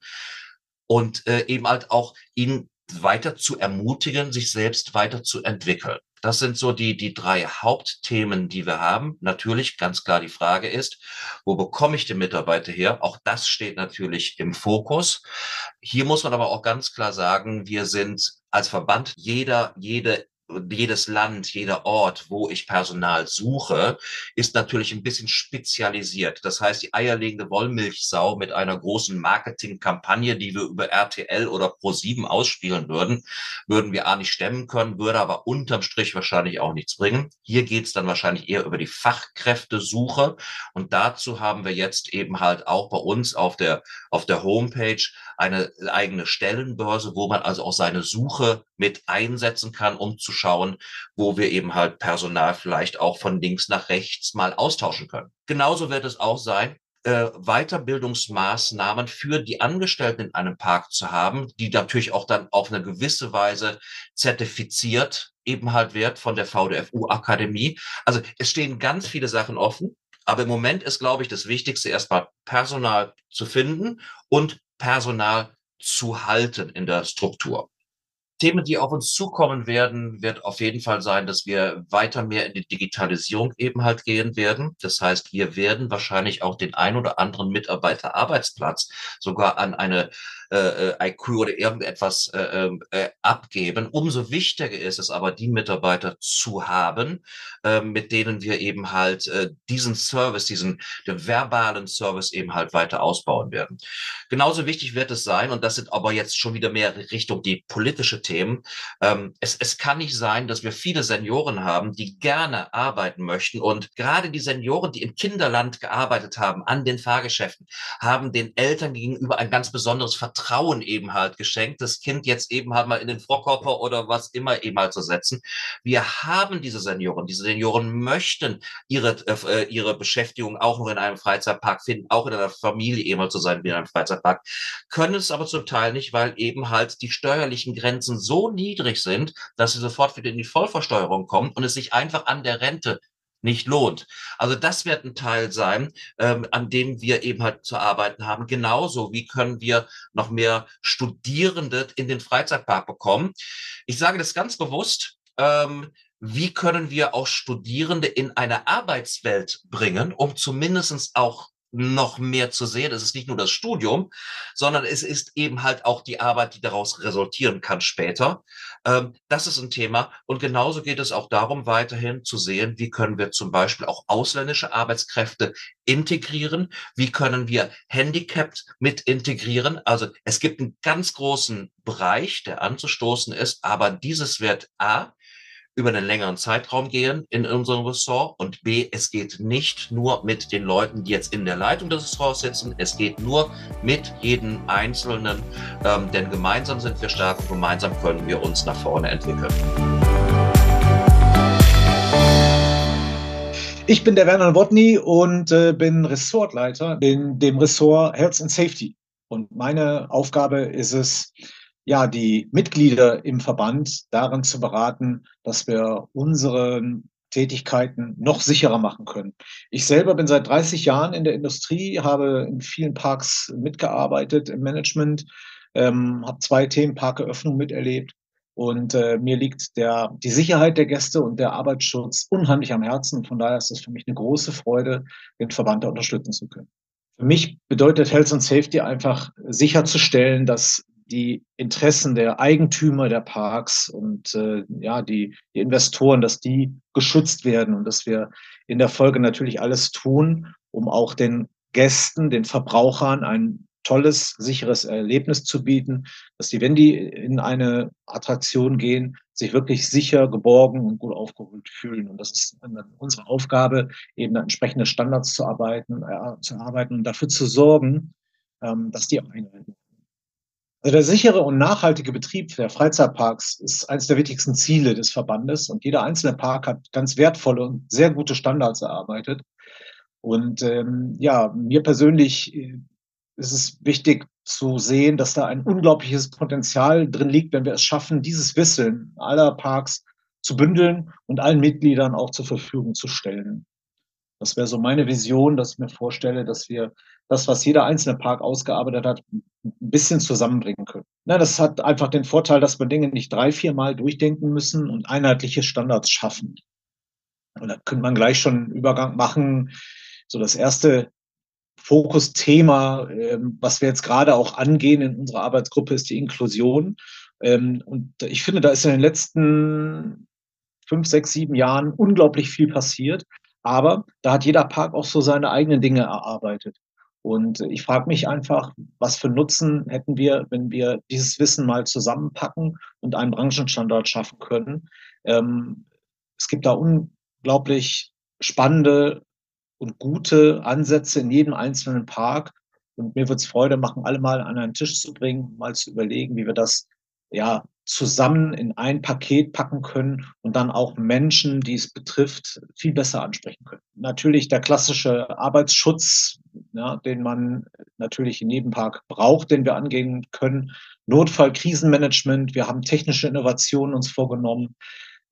Und äh, eben halt auch ihn weiter zu ermutigen, sich selbst weiterzuentwickeln. Das sind so die, die drei Hauptthemen, die wir haben. Natürlich, ganz klar, die Frage ist, wo bekomme ich den Mitarbeiter her? Auch das steht natürlich im Fokus. Hier muss man aber auch ganz klar sagen, wir sind als Verband jeder, jede jedes Land, jeder Ort, wo ich Personal suche, ist natürlich ein bisschen spezialisiert. Das heißt, die eierlegende Wollmilchsau mit einer großen Marketingkampagne, die wir über RTL oder Pro7 ausspielen würden, würden wir A nicht stemmen können, würde aber unterm Strich wahrscheinlich auch nichts bringen. Hier geht es dann wahrscheinlich eher über die Fachkräftesuche. Und dazu haben wir jetzt eben halt auch bei uns auf der, auf der Homepage eine eigene Stellenbörse, wo man also auch seine Suche mit einsetzen kann, um zu schauen, wo wir eben halt Personal vielleicht auch von links nach rechts mal austauschen können. Genauso wird es auch sein, äh, Weiterbildungsmaßnahmen für die Angestellten in einem Park zu haben, die natürlich auch dann auf eine gewisse Weise zertifiziert eben halt wird von der VDFU Akademie. Also es stehen ganz viele Sachen offen. Aber im Moment ist, glaube ich, das Wichtigste erstmal Personal zu finden und Personal zu halten in der Struktur. Themen, die auf uns zukommen werden, wird auf jeden Fall sein, dass wir weiter mehr in die Digitalisierung eben halt gehen werden. Das heißt, wir werden wahrscheinlich auch den ein oder anderen Mitarbeiterarbeitsplatz sogar an eine äh, äh IQ oder irgendetwas äh, ähm, äh, abgeben. Umso wichtiger ist es aber, die Mitarbeiter zu haben, äh, mit denen wir eben halt äh, diesen Service, diesen den verbalen Service eben halt weiter ausbauen werden. Genauso wichtig wird es sein, und das sind aber jetzt schon wieder mehr Richtung die politische Themen. Ähm, es, es kann nicht sein, dass wir viele Senioren haben, die gerne arbeiten möchten und gerade die Senioren, die im Kinderland gearbeitet haben, an den Fahrgeschäften, haben den Eltern gegenüber ein ganz besonderes Vertrauen Vertrauen eben halt geschenkt, das Kind jetzt eben halt mal in den Vorkörper oder was immer eben halt zu setzen. Wir haben diese Senioren. Diese Senioren möchten ihre, äh, ihre Beschäftigung auch noch in einem Freizeitpark finden, auch in einer Familie eben halt zu sein wie in einem Freizeitpark, können es aber zum Teil nicht, weil eben halt die steuerlichen Grenzen so niedrig sind, dass sie sofort wieder in die Vollversteuerung kommen und es sich einfach an der Rente nicht lohnt. Also das wird ein Teil sein, ähm, an dem wir eben halt zu arbeiten haben. Genauso wie können wir noch mehr Studierende in den Freizeitpark bekommen. Ich sage das ganz bewusst. Ähm, wie können wir auch Studierende in eine Arbeitswelt bringen, um zumindestens auch noch mehr zu sehen. Es ist nicht nur das Studium, sondern es ist eben halt auch die Arbeit, die daraus resultieren kann später. Ähm, das ist ein Thema. Und genauso geht es auch darum, weiterhin zu sehen, wie können wir zum Beispiel auch ausländische Arbeitskräfte integrieren? Wie können wir Handicapped mit integrieren? Also es gibt einen ganz großen Bereich, der anzustoßen ist, aber dieses wird A, über einen längeren Zeitraum gehen in unserem Ressort und B, es geht nicht nur mit den Leuten, die jetzt in der Leitung des Ressorts sitzen, es geht nur mit jedem Einzelnen, ähm, denn gemeinsam sind wir stark und gemeinsam können wir uns nach vorne entwickeln. Ich bin der Werner Wodny und äh, bin Ressortleiter in dem Ressort Health and Safety. Und meine Aufgabe ist es, ja, die Mitglieder im Verband darin zu beraten, dass wir unsere Tätigkeiten noch sicherer machen können. Ich selber bin seit 30 Jahren in der Industrie, habe in vielen Parks mitgearbeitet im Management, ähm, habe zwei Themen Parkeröffnung miterlebt und äh, mir liegt der, die Sicherheit der Gäste und der Arbeitsschutz unheimlich am Herzen. Von daher ist es für mich eine große Freude, den Verband da unterstützen zu können. Für mich bedeutet Health and Safety einfach sicherzustellen, dass die Interessen der Eigentümer der Parks und äh, ja, die, die Investoren, dass die geschützt werden und dass wir in der Folge natürlich alles tun, um auch den Gästen, den Verbrauchern ein tolles, sicheres Erlebnis zu bieten, dass die, wenn die in eine Attraktion gehen, sich wirklich sicher, geborgen und gut aufgeholt fühlen. Und das ist unsere Aufgabe, eben entsprechende Standards zu arbeiten, äh, zu arbeiten und dafür zu sorgen, ähm, dass die einhalten. Also der sichere und nachhaltige Betrieb der Freizeitparks ist eines der wichtigsten Ziele des Verbandes und jeder einzelne Park hat ganz wertvolle und sehr gute Standards erarbeitet. Und ähm, ja, mir persönlich äh, ist es wichtig, zu sehen, dass da ein unglaubliches Potenzial drin liegt, wenn wir es schaffen, dieses Wissen aller Parks zu bündeln und allen Mitgliedern auch zur Verfügung zu stellen. Das wäre so meine Vision, dass ich mir vorstelle, dass wir das, was jeder einzelne Park ausgearbeitet hat, ein bisschen zusammenbringen können. Na, das hat einfach den Vorteil, dass wir Dinge nicht drei, vier Mal durchdenken müssen und einheitliche Standards schaffen. Und da könnte man gleich schon einen Übergang machen. So das erste Fokusthema, ähm, was wir jetzt gerade auch angehen in unserer Arbeitsgruppe, ist die Inklusion. Ähm, und ich finde, da ist in den letzten fünf, sechs, sieben Jahren unglaublich viel passiert. Aber da hat jeder Park auch so seine eigenen Dinge erarbeitet. Und ich frage mich einfach, was für Nutzen hätten wir, wenn wir dieses Wissen mal zusammenpacken und einen Branchenstandard schaffen können. Ähm, es gibt da unglaublich spannende und gute Ansätze in jedem einzelnen Park. Und mir wird es Freude machen, alle mal an einen Tisch zu bringen, mal zu überlegen, wie wir das ja zusammen in ein Paket packen können und dann auch Menschen, die es betrifft, viel besser ansprechen können. Natürlich der klassische Arbeitsschutz, ja, den man natürlich in jedem Park braucht, den wir angehen können. Notfall, Krisenmanagement, wir haben technische Innovationen uns vorgenommen.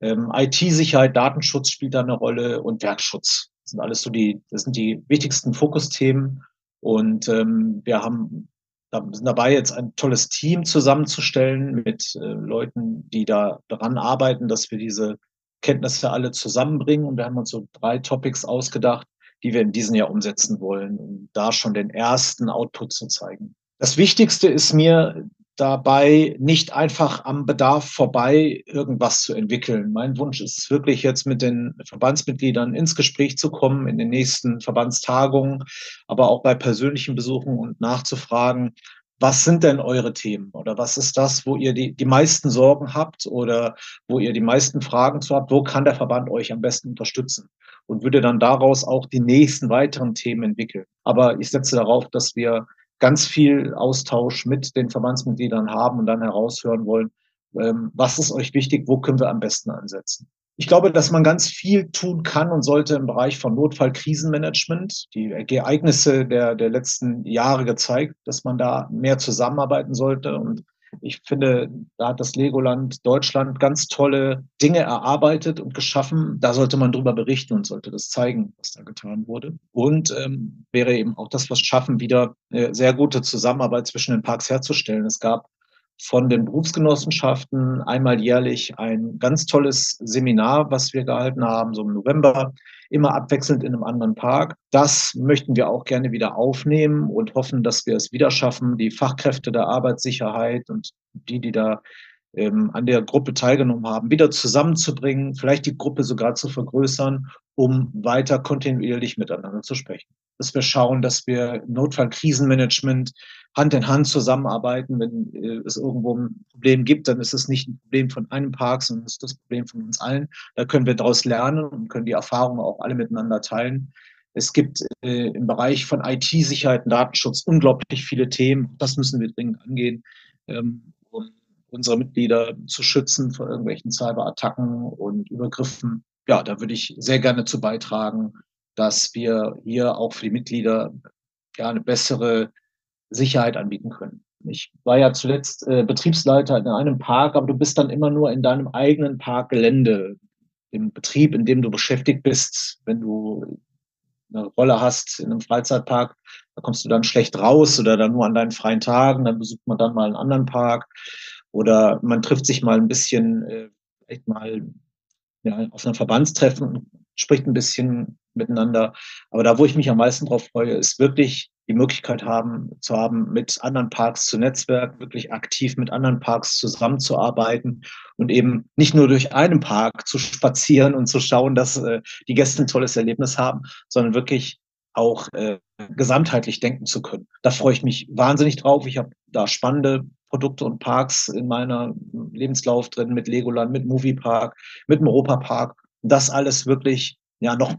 Ähm, IT-Sicherheit, Datenschutz spielt da eine Rolle und Werkschutz. Das sind alles so die, das sind die wichtigsten Fokusthemen. Und ähm, wir haben sind dabei, jetzt ein tolles Team zusammenzustellen mit äh, Leuten, die da daran arbeiten, dass wir diese Kenntnisse alle zusammenbringen. Und wir haben uns so drei Topics ausgedacht, die wir in diesem Jahr umsetzen wollen, um da schon den ersten Output zu zeigen. Das Wichtigste ist mir dabei nicht einfach am Bedarf vorbei irgendwas zu entwickeln. Mein Wunsch ist es wirklich jetzt mit den Verbandsmitgliedern ins Gespräch zu kommen in den nächsten Verbandstagungen, aber auch bei persönlichen Besuchen und nachzufragen, was sind denn eure Themen oder was ist das, wo ihr die, die meisten Sorgen habt oder wo ihr die meisten Fragen zu habt, wo kann der Verband euch am besten unterstützen und würde dann daraus auch die nächsten weiteren Themen entwickeln. Aber ich setze darauf, dass wir ganz viel Austausch mit den Verbandsmitgliedern haben und dann heraushören wollen, ähm, was ist euch wichtig, wo können wir am besten ansetzen. Ich glaube, dass man ganz viel tun kann und sollte im Bereich von Notfallkrisenmanagement. Die Ereignisse der, der letzten Jahre gezeigt, dass man da mehr zusammenarbeiten sollte und ich finde, da hat das Legoland Deutschland ganz tolle Dinge erarbeitet und geschaffen. Da sollte man drüber berichten und sollte das zeigen, was da getan wurde. Und ähm, wäre eben auch das, was schaffen, wieder eine sehr gute Zusammenarbeit zwischen den Parks herzustellen. Es gab von den Berufsgenossenschaften einmal jährlich ein ganz tolles Seminar, was wir gehalten haben, so im November, immer abwechselnd in einem anderen Park. Das möchten wir auch gerne wieder aufnehmen und hoffen, dass wir es wieder schaffen, die Fachkräfte der Arbeitssicherheit und die, die da ähm, an der Gruppe teilgenommen haben, wieder zusammenzubringen, vielleicht die Gruppe sogar zu vergrößern, um weiter kontinuierlich miteinander zu sprechen. Dass wir schauen, dass wir Notfallkrisenmanagement Hand in Hand zusammenarbeiten. Wenn äh, es irgendwo ein Problem gibt, dann ist es nicht ein Problem von einem Park, sondern es ist das Problem von uns allen. Da können wir daraus lernen und können die Erfahrungen auch alle miteinander teilen. Es gibt äh, im Bereich von IT-Sicherheit und Datenschutz unglaublich viele Themen. Das müssen wir dringend angehen, ähm, unsere Mitglieder zu schützen vor irgendwelchen Cyberattacken und Übergriffen. Ja, da würde ich sehr gerne zu beitragen, dass wir hier auch für die Mitglieder ja eine bessere Sicherheit anbieten können. Ich war ja zuletzt äh, Betriebsleiter in einem Park, aber du bist dann immer nur in deinem eigenen Parkgelände, im Betrieb, in dem du beschäftigt bist. Wenn du eine Rolle hast in einem Freizeitpark, da kommst du dann schlecht raus oder dann nur an deinen freien Tagen, dann besucht man dann mal einen anderen Park oder man trifft sich mal ein bisschen, äh, vielleicht mal ja, auf einem Verbandstreffen und spricht ein bisschen miteinander. Aber da, wo ich mich am meisten drauf freue, ist wirklich die Möglichkeit haben, zu haben, mit anderen Parks zu netzwerken, wirklich aktiv mit anderen Parks zusammenzuarbeiten und eben nicht nur durch einen Park zu spazieren und zu schauen, dass äh, die Gäste ein tolles Erlebnis haben, sondern wirklich auch äh, gesamtheitlich denken zu können. Da freue ich mich wahnsinnig drauf. Ich habe da spannende Produkte und Parks in meiner Lebenslauf drin mit Legoland, mit Moviepark, mit dem Europapark. Das alles wirklich ja noch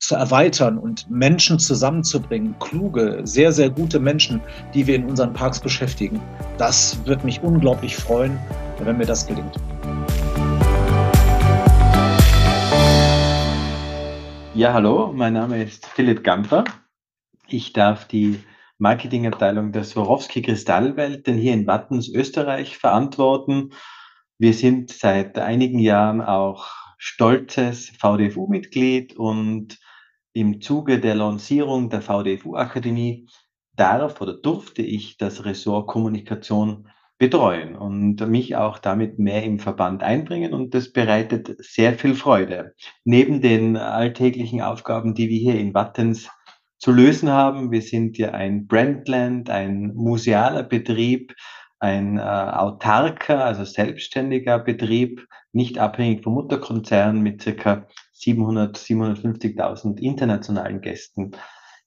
zu erweitern und Menschen zusammenzubringen, kluge, sehr, sehr gute Menschen, die wir in unseren Parks beschäftigen. Das wird mich unglaublich freuen, wenn mir das gelingt. Ja, hallo, mein Name ist Philipp Gampfer. Ich darf die Marketingabteilung der Swarovski Kristallwelt, denn hier in Wattens, Österreich verantworten. Wir sind seit einigen Jahren auch stolzes VDFU-Mitglied und im Zuge der Lancierung der VDFU-Akademie darf oder durfte ich das Ressort Kommunikation betreuen und mich auch damit mehr im Verband einbringen und das bereitet sehr viel Freude. Neben den alltäglichen Aufgaben, die wir hier in Wattens zu lösen haben, wir sind ja ein Brandland, ein musealer Betrieb, ein äh, autarker, also selbstständiger Betrieb, nicht abhängig vom Mutterkonzern mit circa 700, 750.000 internationalen Gästen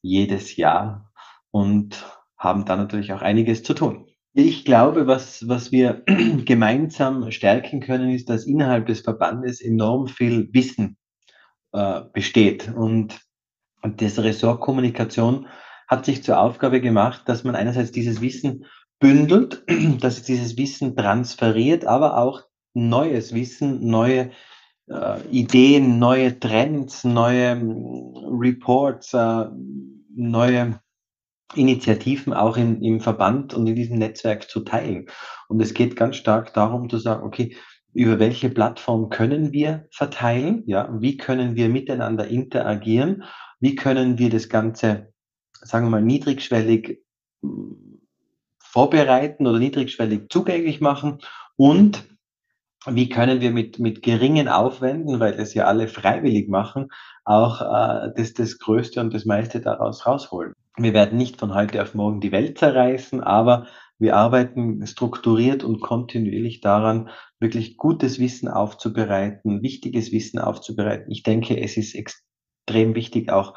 jedes Jahr und haben da natürlich auch einiges zu tun. Ich glaube, was, was wir gemeinsam stärken können, ist, dass innerhalb des Verbandes enorm viel Wissen äh, besteht. Und, und das Ressort Kommunikation hat sich zur Aufgabe gemacht, dass man einerseits dieses Wissen bündelt, dass es dieses Wissen transferiert, aber auch neues Wissen, neue äh, Ideen, neue Trends, neue mm, Reports, äh, neue Initiativen auch in, im Verband und in diesem Netzwerk zu teilen. Und es geht ganz stark darum zu sagen, okay, über welche Plattform können wir verteilen? Ja, wie können wir miteinander interagieren? Wie können wir das Ganze, sagen wir mal, niedrigschwellig hm, vorbereiten oder niedrigschwellig zugänglich machen? Und wie können wir mit, mit geringen Aufwänden, weil es ja alle freiwillig machen, auch äh, das, das Größte und das meiste daraus rausholen? Wir werden nicht von heute auf morgen die Welt zerreißen, aber wir arbeiten strukturiert und kontinuierlich daran, wirklich gutes Wissen aufzubereiten, wichtiges Wissen aufzubereiten. Ich denke, es ist extrem wichtig, auch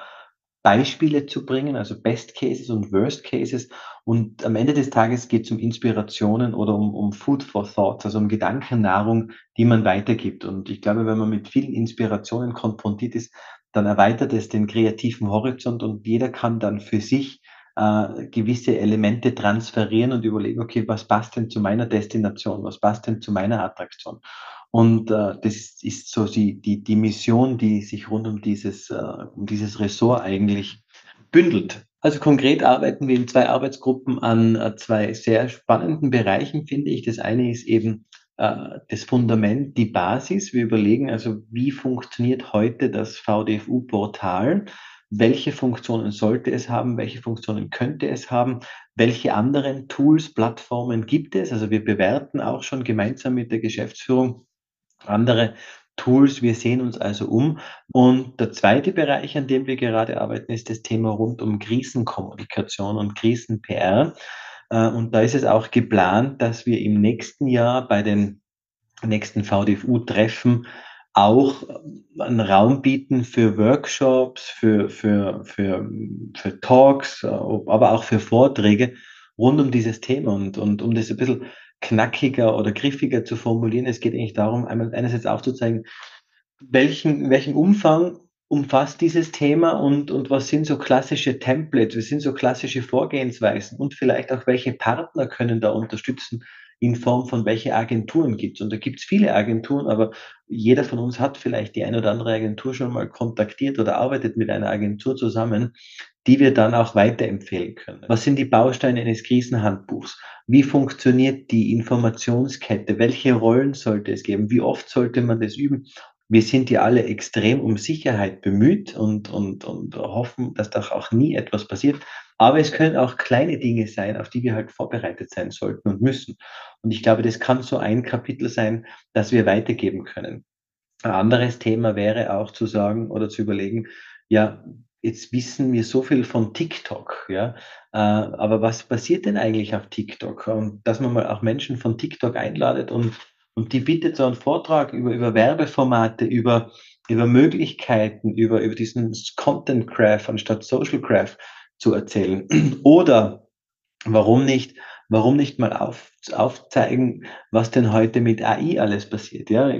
Beispiele zu bringen, also Best Cases und Worst Cases. Und am Ende des Tages geht es um Inspirationen oder um, um Food for Thought, also um Gedankennahrung, die man weitergibt. Und ich glaube, wenn man mit vielen Inspirationen konfrontiert ist, dann erweitert es den kreativen Horizont und jeder kann dann für sich äh, gewisse Elemente transferieren und überlegen, okay, was passt denn zu meiner Destination, was passt denn zu meiner Attraktion? Und äh, das ist, so die, die, die Mission, die sich rund um dieses, äh, um dieses Ressort eigentlich bündelt. Also konkret arbeiten wir in zwei Arbeitsgruppen an äh, zwei sehr spannenden Bereichen, finde ich. Das eine ist eben äh, das Fundament, die Basis. Wir überlegen also, wie funktioniert heute das VDFU-Portal? Welche Funktionen sollte es haben? Welche Funktionen könnte es haben? Welche anderen Tools, Plattformen gibt es? Also wir bewerten auch schon gemeinsam mit der Geschäftsführung andere Tools. Wir sehen uns also um. Und der zweite Bereich, an dem wir gerade arbeiten, ist das Thema rund um Krisenkommunikation und Krisen-PR. Äh, und da ist es auch geplant, dass wir im nächsten Jahr bei den nächsten VDFU-Treffen auch einen Raum bieten für Workshops, für, für, für, für Talks, aber auch für Vorträge rund um dieses Thema und, und um das ein bisschen knackiger oder griffiger zu formulieren. Es geht eigentlich darum, einmal einerseits aufzuzeigen, welchen, welchen Umfang umfasst dieses Thema und, und was sind so klassische Templates, was sind so klassische Vorgehensweisen und vielleicht auch welche Partner können da unterstützen in Form von welche Agenturen gibt es. Und da gibt es viele Agenturen, aber jeder von uns hat vielleicht die eine oder andere Agentur schon mal kontaktiert oder arbeitet mit einer Agentur zusammen, die wir dann auch weiterempfehlen können. Was sind die Bausteine eines Krisenhandbuchs? Wie funktioniert die Informationskette? Welche Rollen sollte es geben? Wie oft sollte man das üben? wir sind ja alle extrem um Sicherheit bemüht und, und, und hoffen, dass doch auch nie etwas passiert. Aber es können auch kleine Dinge sein, auf die wir halt vorbereitet sein sollten und müssen. Und ich glaube, das kann so ein Kapitel sein, das wir weitergeben können. Ein anderes Thema wäre auch zu sagen oder zu überlegen, ja, jetzt wissen wir so viel von TikTok, ja, äh, aber was passiert denn eigentlich auf TikTok? Und dass man mal auch Menschen von TikTok einladet und und die bietet so einen Vortrag über, über Werbeformate, über, über Möglichkeiten, über, über diesen Content Craft anstatt Social Craft zu erzählen. Oder warum nicht, warum nicht mal auf, aufzeigen, was denn heute mit AI alles passiert? Ja?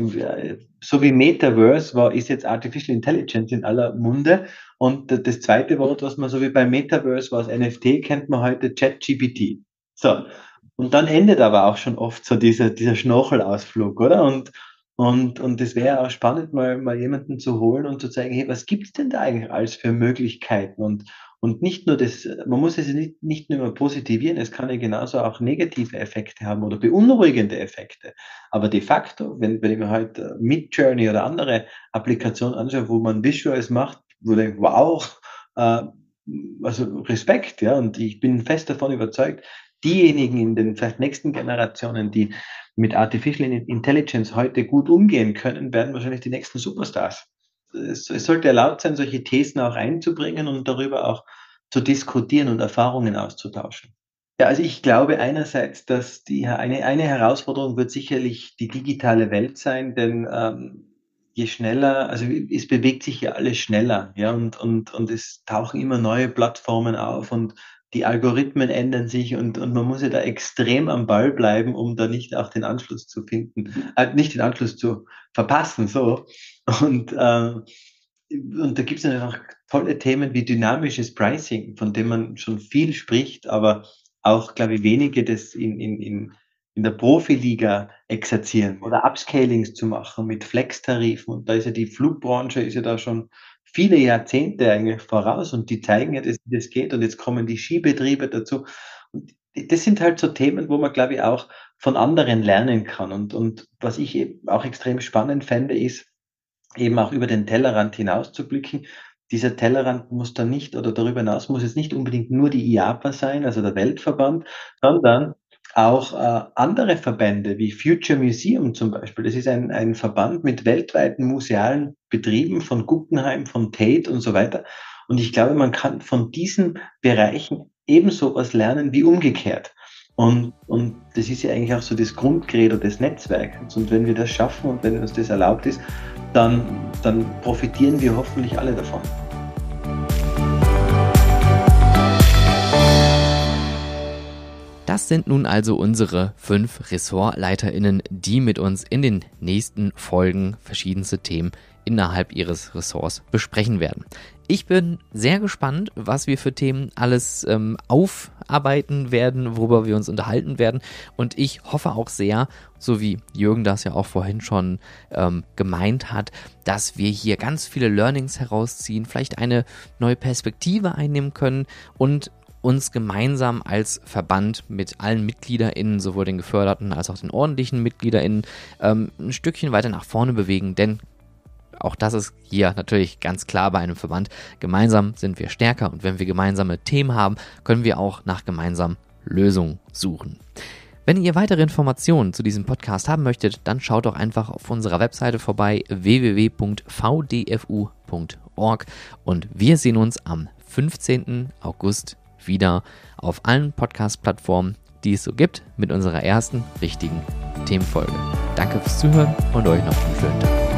So wie Metaverse war, ist jetzt Artificial Intelligence in aller Munde. Und das zweite Wort, was man so wie beim Metaverse war, NFT, kennt man heute ChatGPT. So, und dann endet aber auch schon oft so dieser, dieser Schnorchelausflug, oder? Und, Und, und es wäre auch spannend, mal, mal jemanden zu holen und zu zeigen, hey, was gibt es denn da eigentlich alles für Möglichkeiten? Und, und nicht nur das, man muss es nicht, nicht nur immer positivieren, es kann ja genauso auch negative Effekte haben oder beunruhigende Effekte. Aber de facto, wenn, wenn ich mir halt äh, Midjourney oder andere Applikationen anschaue, wo man Visuals macht, wo ich denke, wow, äh, also Respekt, ja, und ich bin fest davon überzeugt, diejenigen in den vielleicht nächsten Generationen, die mit Artificial Intelligence heute gut umgehen können, werden wahrscheinlich die nächsten Superstars es, sollte erlaubt sein, solche Thesen auch einzubringen und darüber auch zu diskutieren und Erfahrungen auszutauschen. Ja, also ich glaube einerseits, dass die eine, eine Herausforderung wird sicherlich die digitale Welt sein, denn ähm, je schneller, also es bewegt sich ja alles schneller, ja, und, und, und es tauchen immer neue Plattformen auf und die Algorithmen ändern sich und, und man muss ja da extrem am Ball bleiben, um da nicht auch den Anschluss zu finden, äh, nicht den Anschluss zu verpassen, so. Und, äh, und da gibt es natürlich auch tolle Themen wie dynamisches Pricing, von dem man schon viel spricht, aber auch, glaube ich, wenige das in, in, in, in der Profiliga exerzieren oder Upscalings zu machen mit Flex-Tarifen. Und da ist ja die Flugbranche ist ja da schon viele Jahrzehnte eigentlich voraus und die zeigen ja, dass das geht und jetzt kommen die Skibetriebe dazu. Und das sind halt so Themen, wo man, glaube ich, auch von anderen lernen kann. Und, und was ich auch extrem spannend fände, ist, eben auch über den Tellerrand hinaus zu blicken. Dieser Tellerrand muss dann nicht oder darüber hinaus muss es nicht unbedingt nur die IAPA sein, also der Weltverband, sondern auch äh, andere Verbände wie Future Museum zum Beispiel. Das ist ein, ein Verband mit weltweiten musealen Betrieben von Guggenheim, von Tate und so weiter. Und ich glaube, man kann von diesen Bereichen ebenso was lernen wie umgekehrt. Und, und das ist ja eigentlich auch so das Grundcredo des Netzwerks. Und wenn wir das schaffen und wenn uns das erlaubt ist, dann, dann profitieren wir hoffentlich alle davon. Das sind nun also unsere fünf RessortleiterInnen, die mit uns in den nächsten Folgen verschiedenste Themen innerhalb ihres Ressorts besprechen werden. Ich bin sehr gespannt, was wir für Themen alles ähm, aufarbeiten werden, worüber wir uns unterhalten werden. Und ich hoffe auch sehr, so wie Jürgen das ja auch vorhin schon ähm, gemeint hat, dass wir hier ganz viele Learnings herausziehen, vielleicht eine neue Perspektive einnehmen können und uns gemeinsam als Verband mit allen MitgliederInnen, sowohl den geförderten als auch den ordentlichen MitgliederInnen, ähm, ein Stückchen weiter nach vorne bewegen, denn auch das ist hier natürlich ganz klar bei einem Verband. Gemeinsam sind wir stärker und wenn wir gemeinsame Themen haben, können wir auch nach gemeinsamen Lösungen suchen. Wenn ihr weitere Informationen zu diesem Podcast haben möchtet, dann schaut doch einfach auf unserer Webseite vorbei www.vdfu.org und wir sehen uns am 15. August wieder auf allen Podcast-Plattformen, die es so gibt, mit unserer ersten richtigen Themenfolge. Danke fürs Zuhören und euch noch einen schönen Tag.